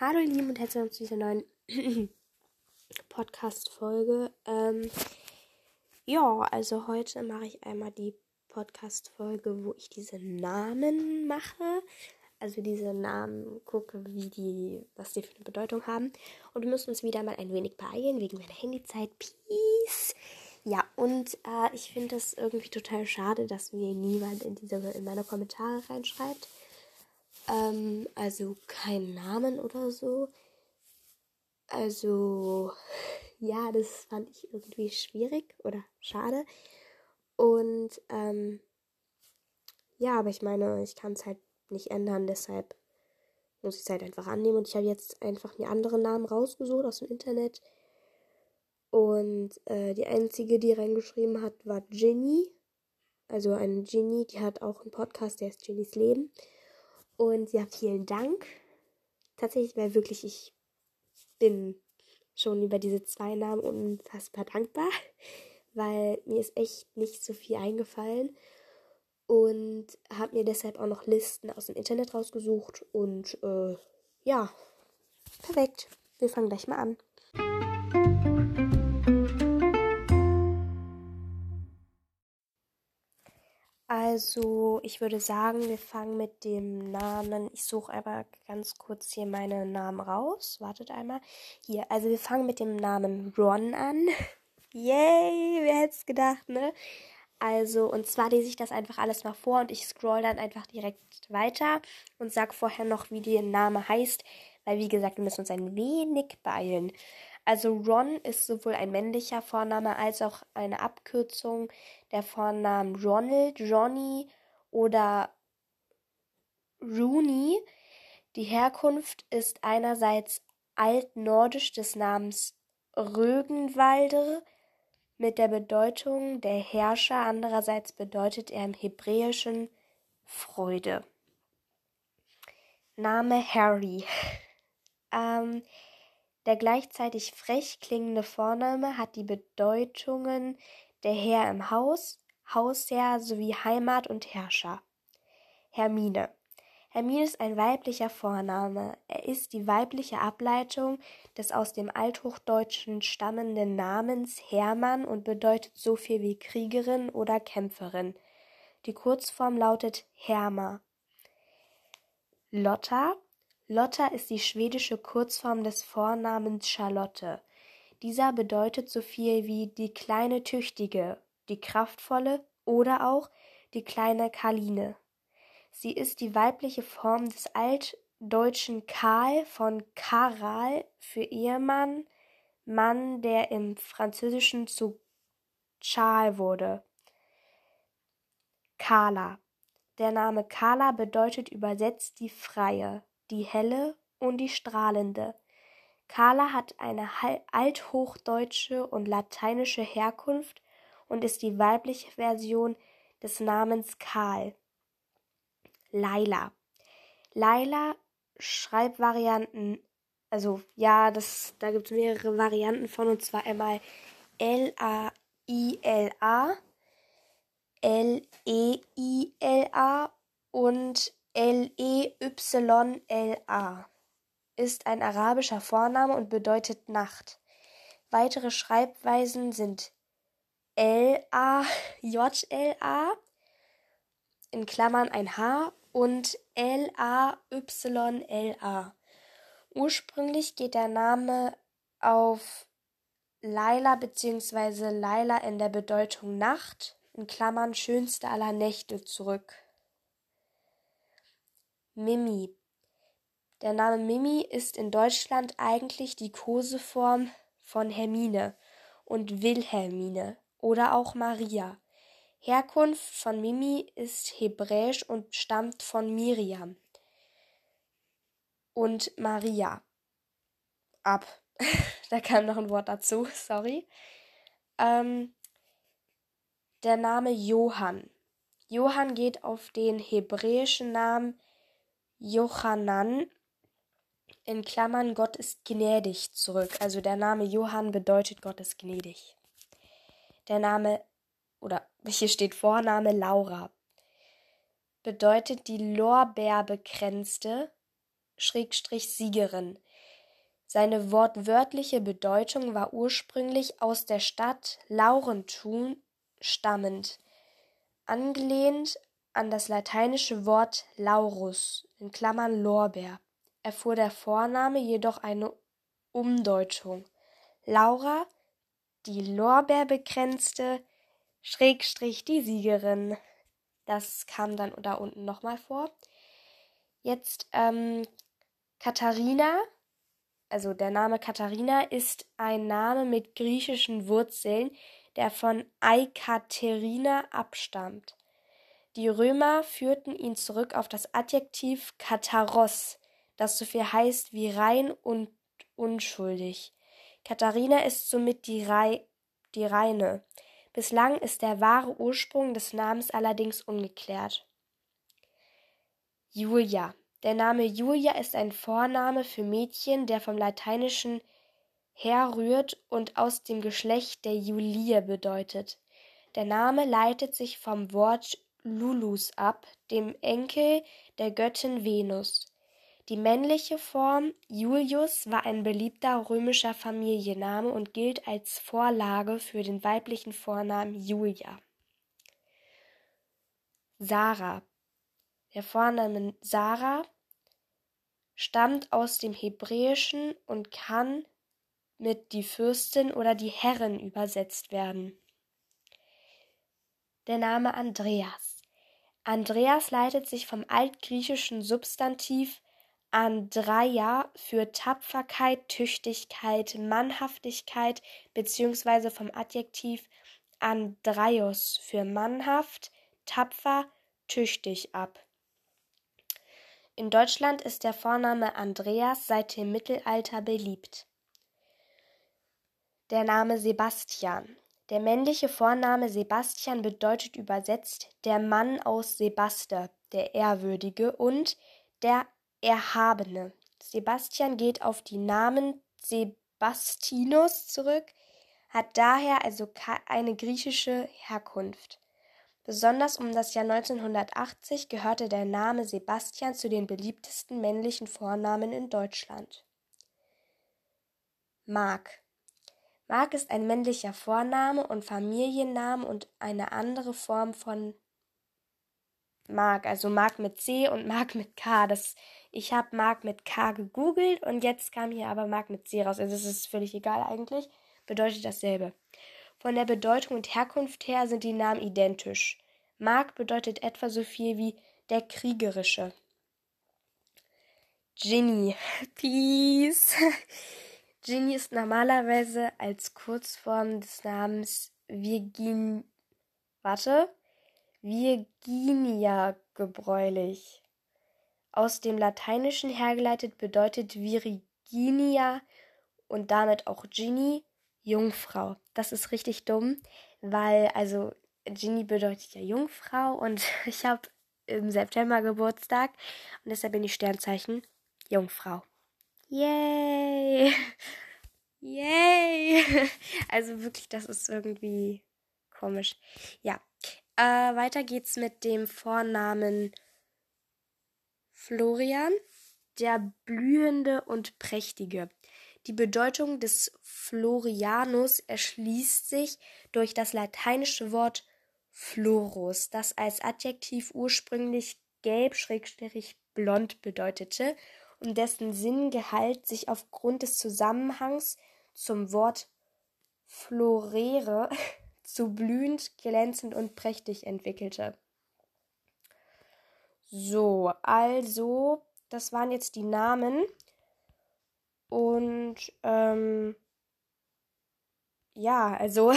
Hallo ihr Lieben und herzlich willkommen zu dieser neuen Podcast-Folge. Ähm, ja, also heute mache ich einmal die Podcast-Folge, wo ich diese Namen mache. Also diese Namen gucke, wie die, was die für eine Bedeutung haben. Und wir müssen uns wieder mal ein wenig beeilen wegen meiner Handyzeit. Peace! Ja, und äh, ich finde es irgendwie total schade, dass mir niemand in diese in meine Kommentare reinschreibt. Ähm, also keinen Namen oder so. Also, ja, das fand ich irgendwie schwierig oder schade. Und, ähm, ja, aber ich meine, ich kann es halt nicht ändern, deshalb muss ich es halt einfach annehmen. Und ich habe jetzt einfach mir andere Namen rausgesucht aus dem Internet. Und äh, die einzige, die reingeschrieben hat, war Ginny. Also eine Ginny, die hat auch einen Podcast, der ist Ginnys Leben. Und ja, vielen Dank. Tatsächlich, weil wirklich ich bin schon über diese zwei Namen unfassbar dankbar, weil mir ist echt nicht so viel eingefallen und habe mir deshalb auch noch Listen aus dem Internet rausgesucht und äh, ja, perfekt. Wir fangen gleich mal an. Also, ich würde sagen, wir fangen mit dem Namen. Ich suche einmal ganz kurz hier meine Namen raus. Wartet einmal. Hier, also wir fangen mit dem Namen Ron an. Yay, wer hätte es gedacht, ne? Also, und zwar lese ich das einfach alles mal vor und ich scroll dann einfach direkt weiter und sag vorher noch, wie der Name heißt, weil wie gesagt, wir müssen uns ein wenig beeilen. Also Ron ist sowohl ein männlicher Vorname als auch eine Abkürzung der Vornamen Ronald, Johnny oder Rooney. Die Herkunft ist einerseits altnordisch des Namens Rögenwalder mit der Bedeutung der Herrscher, andererseits bedeutet er im Hebräischen Freude. Name Harry. Ähm, der gleichzeitig frech klingende Vorname hat die Bedeutungen der Herr im Haus, Hausherr sowie Heimat und Herrscher. Hermine. Hermine ist ein weiblicher Vorname. Er ist die weibliche Ableitung des aus dem Althochdeutschen stammenden Namens Hermann und bedeutet so viel wie Kriegerin oder Kämpferin. Die Kurzform lautet Herma. Lotta Lotta ist die schwedische Kurzform des Vornamens Charlotte. Dieser bedeutet so viel wie die kleine Tüchtige, die kraftvolle oder auch die kleine Karline. Sie ist die weibliche Form des altdeutschen Karl von Karal für Ehemann, Mann, der im Französischen zu Charles wurde. Carla. Der Name Carla bedeutet übersetzt die Freie die helle und die strahlende. Carla hat eine althochdeutsche und lateinische Herkunft und ist die weibliche Version des Namens Karl. Laila. Laila Schreibvarianten, also ja, das, da gibt es mehrere Varianten von, und zwar einmal L-A-I-L-A, L-E-I-L-A und L-E-Y-L-A ist ein arabischer Vorname und bedeutet Nacht. Weitere Schreibweisen sind L-A-J-L-A in Klammern ein H und L-A-Y-L-A. Ursprünglich geht der Name auf Laila bzw. Laila in der Bedeutung Nacht in Klammern schönste aller Nächte zurück. Mimi. Der Name Mimi ist in Deutschland eigentlich die Koseform von Hermine und Wilhelmine oder auch Maria. Herkunft von Mimi ist hebräisch und stammt von Miriam und Maria ab. da kam noch ein Wort dazu, sorry. Ähm, der Name Johann. Johann geht auf den hebräischen Namen Johannan in Klammern Gott ist gnädig zurück. Also der Name Johann bedeutet Gott ist gnädig. Der Name oder hier steht Vorname Laura bedeutet die Lorbeerbekränzte Siegerin. Seine wortwörtliche Bedeutung war ursprünglich aus der Stadt Laurentum stammend, angelehnt an das lateinische Wort Laurus (Lorbeer), erfuhr der Vorname jedoch eine Umdeutung: Laura, die Lorbeerbekränzte, Schrägstrich die Siegerin. Das kam dann da unten nochmal vor. Jetzt ähm, Katharina, also der Name Katharina ist ein Name mit griechischen Wurzeln, der von Eikaterina abstammt. Die Römer führten ihn zurück auf das Adjektiv Katharos, das so viel heißt wie rein und unschuldig. Katharina ist somit die, Rei die reine. Bislang ist der wahre Ursprung des Namens allerdings ungeklärt. Julia. Der Name Julia ist ein Vorname für Mädchen, der vom Lateinischen herrührt und aus dem Geschlecht der Julie bedeutet. Der Name leitet sich vom Wort Lulus ab, dem Enkel der Göttin Venus. Die männliche Form Julius war ein beliebter römischer Familienname und gilt als Vorlage für den weiblichen Vornamen Julia. Sarah. Der Vorname Sarah stammt aus dem Hebräischen und kann mit die Fürstin oder die Herrin übersetzt werden. Der Name Andreas. Andreas leitet sich vom altgriechischen Substantiv Andreia für Tapferkeit, Tüchtigkeit, Mannhaftigkeit beziehungsweise vom Adjektiv Andreios für mannhaft, tapfer, tüchtig ab. In Deutschland ist der Vorname Andreas seit dem Mittelalter beliebt. Der Name Sebastian. Der männliche Vorname Sebastian bedeutet übersetzt der Mann aus Sebaste, der Ehrwürdige und der Erhabene. Sebastian geht auf die Namen Sebastinus zurück, hat daher also eine griechische Herkunft. Besonders um das Jahr 1980 gehörte der Name Sebastian zu den beliebtesten männlichen Vornamen in Deutschland. Mark. Mark ist ein männlicher Vorname und Familienname und eine andere Form von Mark, also Mark mit C und Mark mit K. Das ich habe Mark mit K gegoogelt und jetzt kam hier aber Mark mit C raus. Also es ist völlig egal eigentlich. Bedeutet dasselbe. Von der Bedeutung und Herkunft her sind die Namen identisch. Mark bedeutet etwa so viel wie der Kriegerische. Ginny. Peace. Ginny ist normalerweise als Kurzform des Namens Virgin. Warte. Virginia gebräuchlich aus dem Lateinischen hergeleitet bedeutet Virginia und damit auch Ginny Jungfrau. Das ist richtig dumm, weil also Ginny bedeutet ja Jungfrau und ich habe im September Geburtstag und deshalb bin ich Sternzeichen Jungfrau. Yay! Yay! Also wirklich, das ist irgendwie komisch. Ja. Äh, weiter geht's mit dem Vornamen Florian, der Blühende und Prächtige. Die Bedeutung des Florianus erschließt sich durch das lateinische Wort florus, das als Adjektiv ursprünglich gelb-blond bedeutete und dessen Sinngehalt sich aufgrund des Zusammenhangs zum Wort florere zu blühend, glänzend und prächtig entwickelte. So, also, das waren jetzt die Namen. Und ähm, ja, also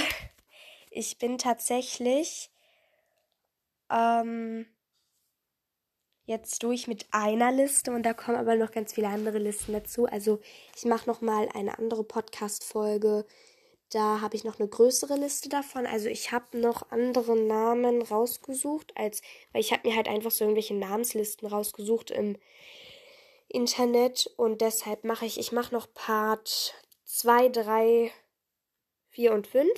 ich bin tatsächlich ähm, jetzt durch mit einer Liste und da kommen aber noch ganz viele andere Listen dazu. Also ich mache noch mal eine andere Podcast-Folge da habe ich noch eine größere Liste davon. Also ich habe noch andere Namen rausgesucht, als weil ich habe mir halt einfach so irgendwelche Namenslisten rausgesucht im Internet und deshalb mache ich, ich mache noch Part 2, 3, 4 und 5.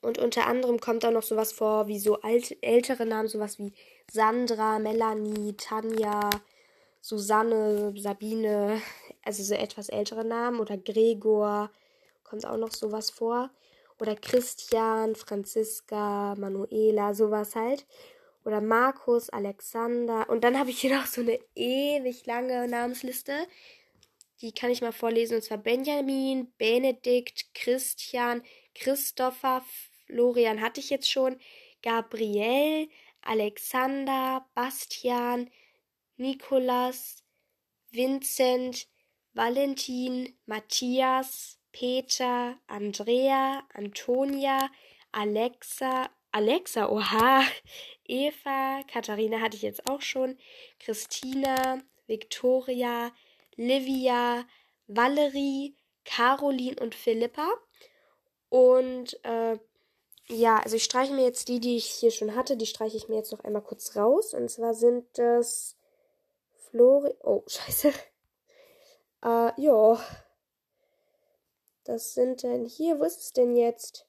Und unter anderem kommt da noch sowas vor wie so alt, ältere Namen, sowas wie Sandra, Melanie, Tanja, Susanne, Sabine, also so etwas ältere Namen oder Gregor, kommt auch noch sowas vor. Oder Christian, Franziska, Manuela, sowas halt. Oder Markus, Alexander. Und dann habe ich hier noch so eine ewig lange Namensliste. Die kann ich mal vorlesen. Und zwar Benjamin, Benedikt, Christian, Christopher, Florian hatte ich jetzt schon, Gabriel, Alexander, Bastian, Nikolas, Vincent, Valentin, Matthias, Peter, Andrea, Antonia, Alexa, Alexa, oha, Eva, Katharina hatte ich jetzt auch schon, Christina, Victoria, Livia, Valerie, Caroline und Philippa. Und äh, ja, also ich streiche mir jetzt die, die ich hier schon hatte, die streiche ich mir jetzt noch einmal kurz raus. Und zwar sind das Flori. Oh, scheiße. Äh, ja. Das sind denn hier, wo ist es denn jetzt?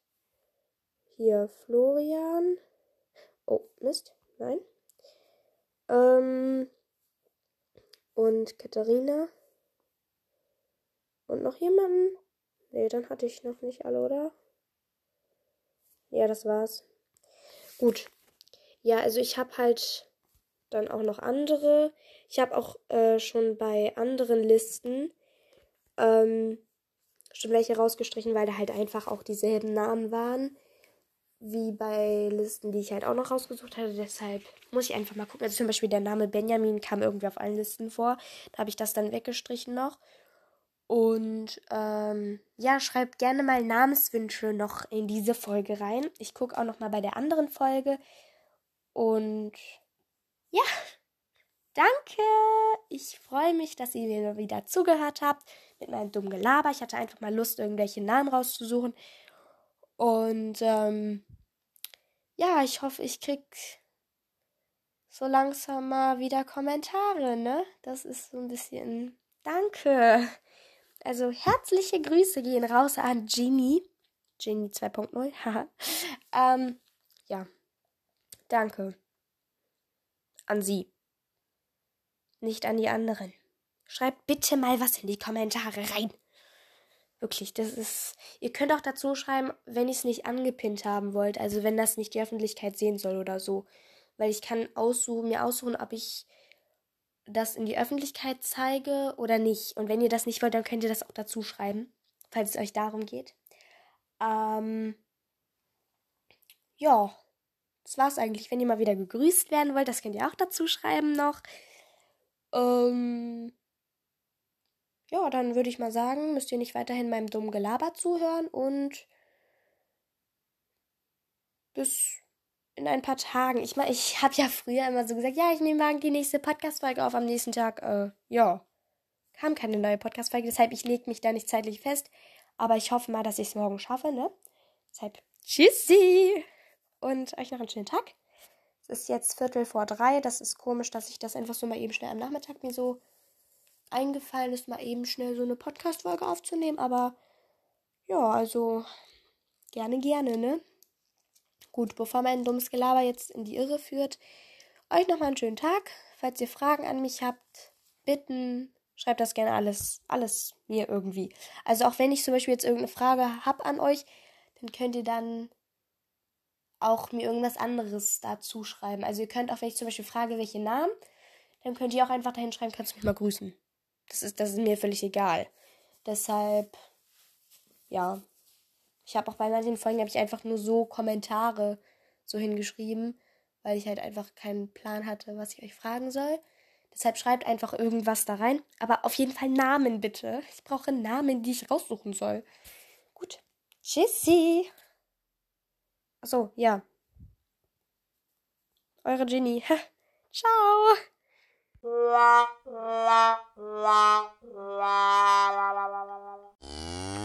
Hier, Florian. Oh, Mist. Nein. Ähm. Und Katharina. Und noch jemanden? Nee, dann hatte ich noch nicht alle, oder? Ja, das war's. Gut. Ja, also ich habe halt dann auch noch andere. Ich habe auch äh, schon bei anderen Listen ähm, schon welche rausgestrichen, weil da halt einfach auch dieselben Namen waren wie bei Listen, die ich halt auch noch rausgesucht hatte. Deshalb muss ich einfach mal gucken. Also zum Beispiel der Name Benjamin kam irgendwie auf allen Listen vor. Da habe ich das dann weggestrichen noch. Und ähm, ja, schreibt gerne mal Namenswünsche noch in diese Folge rein. Ich gucke auch noch mal bei der anderen Folge. Und ja, danke. Ich freue mich, dass ihr mir wieder zugehört habt mit meinem dummen Gelaber. Ich hatte einfach mal Lust, irgendwelche Namen rauszusuchen. Und ähm, ja, ich hoffe, ich krieg so langsam mal wieder Kommentare, ne? Das ist so ein bisschen. Danke. Also herzliche Grüße gehen raus an Genie. Genie 2.0. Haha. ähm, ja. Danke. An Sie. Nicht an die anderen. Schreibt bitte mal was in die Kommentare rein. Wirklich, das ist. Ihr könnt auch dazu schreiben, wenn ich es nicht angepinnt haben wollt. Also wenn das nicht die Öffentlichkeit sehen soll oder so. Weil ich kann aussuchen, mir aussuchen, ob ich das in die Öffentlichkeit zeige oder nicht. Und wenn ihr das nicht wollt, dann könnt ihr das auch dazu schreiben, falls es euch darum geht. Ähm, ja, das war's eigentlich. Wenn ihr mal wieder gegrüßt werden wollt, das könnt ihr auch dazu schreiben noch. Ähm, ja, dann würde ich mal sagen, müsst ihr nicht weiterhin meinem dummen Gelaber zuhören und bis in ein paar Tagen. Ich meine, ich habe ja früher immer so gesagt, ja, ich nehme morgen die nächste Podcast-Folge auf. Am nächsten Tag, äh, ja, kam keine neue Podcast-Folge. Deshalb, ich lege mich da nicht zeitlich fest. Aber ich hoffe mal, dass ich es morgen schaffe, ne? Deshalb, tschüssi! Und euch noch einen schönen Tag. Es ist jetzt Viertel vor drei. Das ist komisch, dass ich das einfach so mal eben schnell am Nachmittag mir so eingefallen ist, mal eben schnell so eine Podcast-Folge aufzunehmen. Aber ja, also gerne, gerne, ne? Gut, bevor mein dummes Gelaber jetzt in die Irre führt, euch nochmal einen schönen Tag. Falls ihr Fragen an mich habt, bitten, schreibt das gerne alles, alles mir irgendwie. Also auch wenn ich zum Beispiel jetzt irgendeine Frage habe an euch, dann könnt ihr dann auch mir irgendwas anderes dazu schreiben. Also ihr könnt auch, wenn ich zum Beispiel frage, welche Namen, dann könnt ihr auch einfach dahin schreiben, kannst du mich mal grüßen. Das ist, das ist mir völlig egal. Deshalb, ja, ich habe auch bei manchen Folgen habe ich einfach nur so Kommentare so hingeschrieben, weil ich halt einfach keinen Plan hatte, was ich euch fragen soll. Deshalb schreibt einfach irgendwas da rein. Aber auf jeden Fall Namen bitte. Ich brauche Namen, die ich raussuchen soll. Gut. Tschüssi. Achso, ja. Eure Ginny. Ciao.